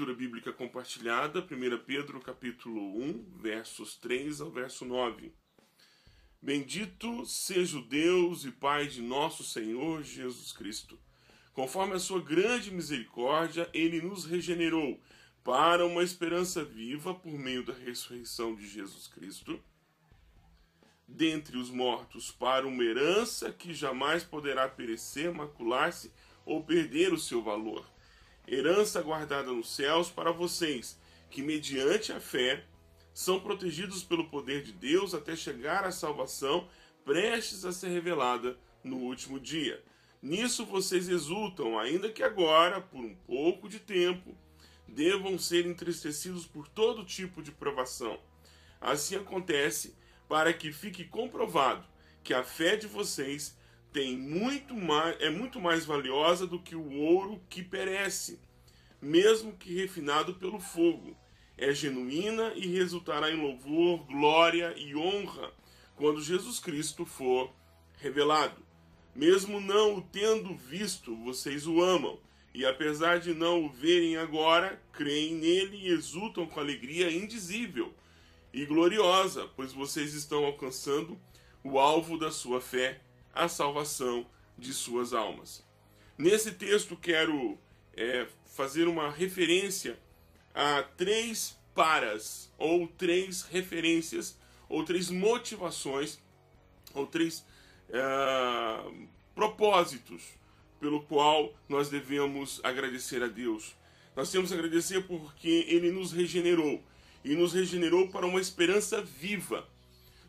leitura bíblica compartilhada, 1 Pedro capítulo 1, versos 3 ao verso 9. Bendito seja o Deus e Pai de nosso Senhor Jesus Cristo. Conforme a sua grande misericórdia, ele nos regenerou para uma esperança viva por meio da ressurreição de Jesus Cristo dentre os mortos para uma herança que jamais poderá perecer, macular-se ou perder o seu valor. Herança guardada nos céus para vocês, que mediante a fé são protegidos pelo poder de Deus até chegar à salvação prestes a ser revelada no último dia. Nisso vocês exultam, ainda que agora, por um pouco de tempo, devam ser entristecidos por todo tipo de provação. Assim acontece para que fique comprovado que a fé de vocês tem muito mais, é muito mais valiosa do que o ouro que perece, mesmo que refinado pelo fogo. É genuína e resultará em louvor, glória e honra quando Jesus Cristo for revelado. Mesmo não o tendo visto, vocês o amam, e apesar de não o verem agora, creem nele e exultam com alegria indizível e gloriosa, pois vocês estão alcançando o alvo da sua fé, a salvação de suas almas. Nesse texto, quero é, fazer uma referência a três paras, ou três referências, ou três motivações, ou três é, propósitos pelo qual nós devemos agradecer a Deus. Nós temos que agradecer porque Ele nos regenerou e nos regenerou para uma esperança viva.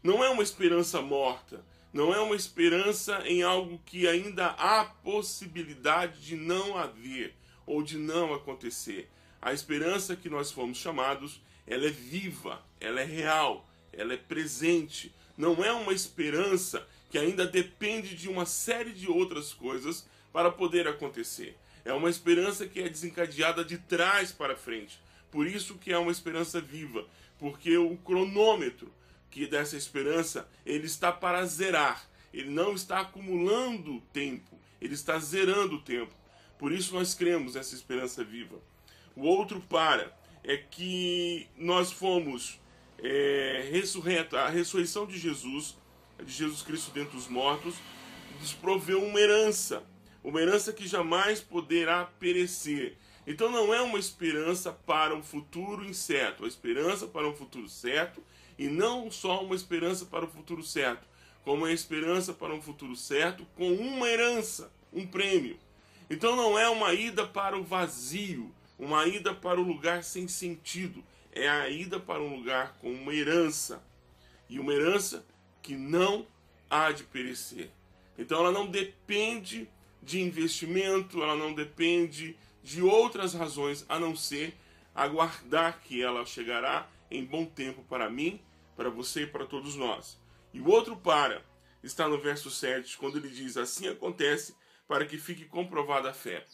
Não é uma esperança morta, não é uma esperança em algo que ainda há possibilidade de não haver ou de não acontecer. A esperança que nós fomos chamados, ela é viva, ela é real, ela é presente. Não é uma esperança que ainda depende de uma série de outras coisas para poder acontecer. É uma esperança que é desencadeada de trás para frente. Por isso que é uma esperança viva, porque o cronômetro que dessa esperança, ele está para zerar. Ele não está acumulando tempo, ele está zerando o tempo. Por isso nós cremos nessa esperança viva. O outro para é que nós fomos é, ressurretos, a ressurreição de Jesus, de Jesus Cristo dentre os mortos, nos proveu uma herança, uma herança que jamais poderá perecer. Então não é uma esperança para um futuro incerto, uma esperança para um futuro certo e não só uma esperança para o futuro certo, como uma esperança para um futuro certo com uma herança, um prêmio. Então não é uma ida para o vazio, uma ida para o lugar sem sentido, é a ida para um lugar com uma herança e uma herança que não há de perecer. Então ela não depende de investimento, ela não depende de outras razões a não ser aguardar que ela chegará em bom tempo para mim, para você e para todos nós. E o outro para está no verso 7, quando ele diz: Assim acontece para que fique comprovada a fé.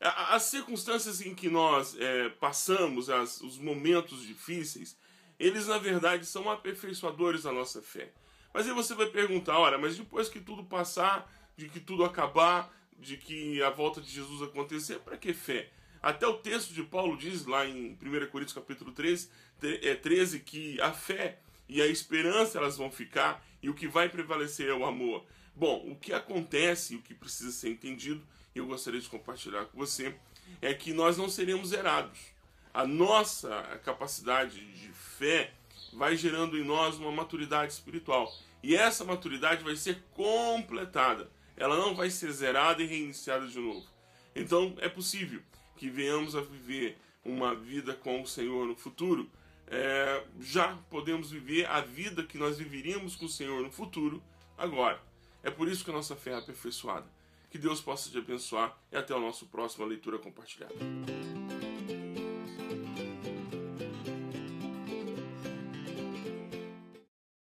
As circunstâncias em que nós é, passamos, as, os momentos difíceis, eles na verdade são aperfeiçoadores da nossa fé. Mas aí você vai perguntar: ora, mas depois que tudo passar, de que tudo acabar, de que a volta de Jesus acontecer, para que fé? Até o texto de Paulo diz lá em 1 Coríntios capítulo 13, 13 é, que a fé e a esperança elas vão ficar e o que vai prevalecer é o amor. Bom, o que acontece, o que precisa ser entendido, eu gostaria de compartilhar com você, é que nós não seremos zerados. A nossa capacidade de fé vai gerando em nós uma maturidade espiritual. E essa maturidade vai ser completada ela não vai ser zerada e reiniciada de novo. Então é possível que venhamos a viver uma vida com o Senhor no futuro. É, já podemos viver a vida que nós viveríamos com o Senhor no futuro agora. É por isso que a nossa fé é aperfeiçoada. Que Deus possa te abençoar e até o nosso próximo leitura compartilhada.